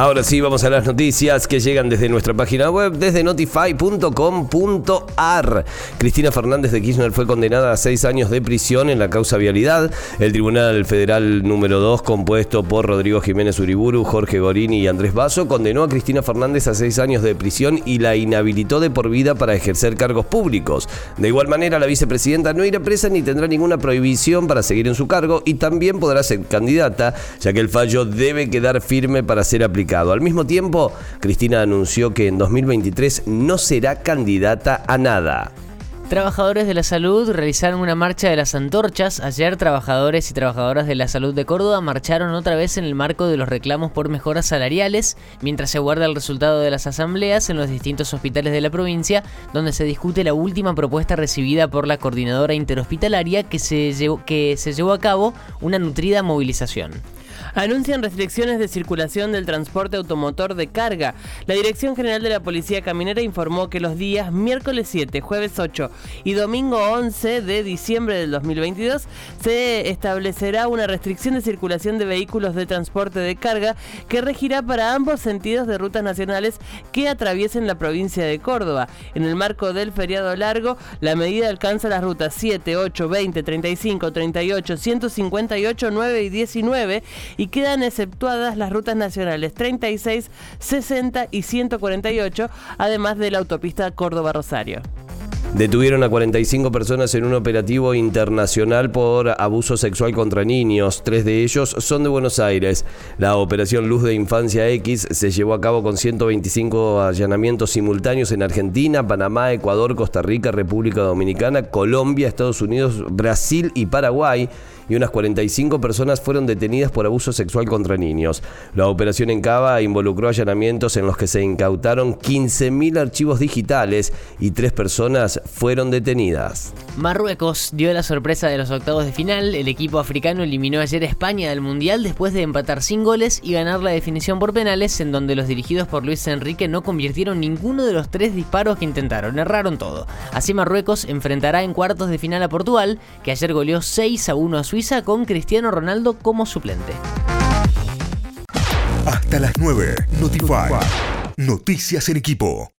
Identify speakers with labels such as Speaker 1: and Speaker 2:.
Speaker 1: Ahora sí, vamos a las noticias que llegan desde nuestra página web, desde notify.com.ar. Cristina Fernández de Kirchner fue condenada a seis años de prisión en la causa vialidad. El Tribunal Federal número 2, compuesto por Rodrigo Jiménez Uriburu, Jorge Gorini y Andrés Basso, condenó a Cristina Fernández a seis años de prisión y la inhabilitó de por vida para ejercer cargos públicos. De igual manera, la vicepresidenta no irá presa ni tendrá ninguna prohibición para seguir en su cargo y también podrá ser candidata, ya que el fallo debe quedar firme para ser aplicado al mismo tiempo, Cristina anunció que en 2023 no será candidata a nada.
Speaker 2: Trabajadores de la salud realizaron una marcha de las antorchas. Ayer trabajadores y trabajadoras de la salud de Córdoba marcharon otra vez en el marco de los reclamos por mejoras salariales, mientras se guarda el resultado de las asambleas en los distintos hospitales de la provincia, donde se discute la última propuesta recibida por la coordinadora interhospitalaria que se llevó, a cabo una nutrida movilización
Speaker 3: anuncian restricciones de circulación del transporte automotor de carga. La Dirección General de la Policía Caminera informó que los días miércoles 7, jueves 8 y domingo 11 de diciembre del 2022 se establecerá una restricción de circulación de vehículos de transporte de carga que regirá para ambos sentidos de rutas nacionales que atraviesen la provincia de Córdoba. En el marco del feriado largo, la medida alcanza las rutas 7, 8, 20, 35, 38, 158, 9 y 19 y quedan exceptuadas las rutas nacionales 36, 60 y 148, además de la autopista Córdoba-Rosario.
Speaker 1: Detuvieron a 45 personas en un operativo internacional por abuso sexual contra niños. Tres de ellos son de Buenos Aires. La operación Luz de Infancia X se llevó a cabo con 125 allanamientos simultáneos en Argentina, Panamá, Ecuador, Costa Rica, República Dominicana, Colombia, Estados Unidos, Brasil y Paraguay y unas 45 personas fueron detenidas por abuso sexual contra niños. La operación en Cava involucró allanamientos en los que se incautaron 15.000 archivos digitales y tres personas fueron detenidas.
Speaker 2: Marruecos dio la sorpresa de los octavos de final. El equipo africano eliminó ayer a España del Mundial después de empatar sin goles y ganar la definición por penales, en donde los dirigidos por Luis Enrique no convirtieron ninguno de los tres disparos que intentaron, erraron todo. Así Marruecos enfrentará en cuartos de final a Portugal, que ayer goleó 6 a 1 a Suiza con Cristiano Ronaldo como suplente.
Speaker 4: Hasta las 9, Notify. Noticias en equipo.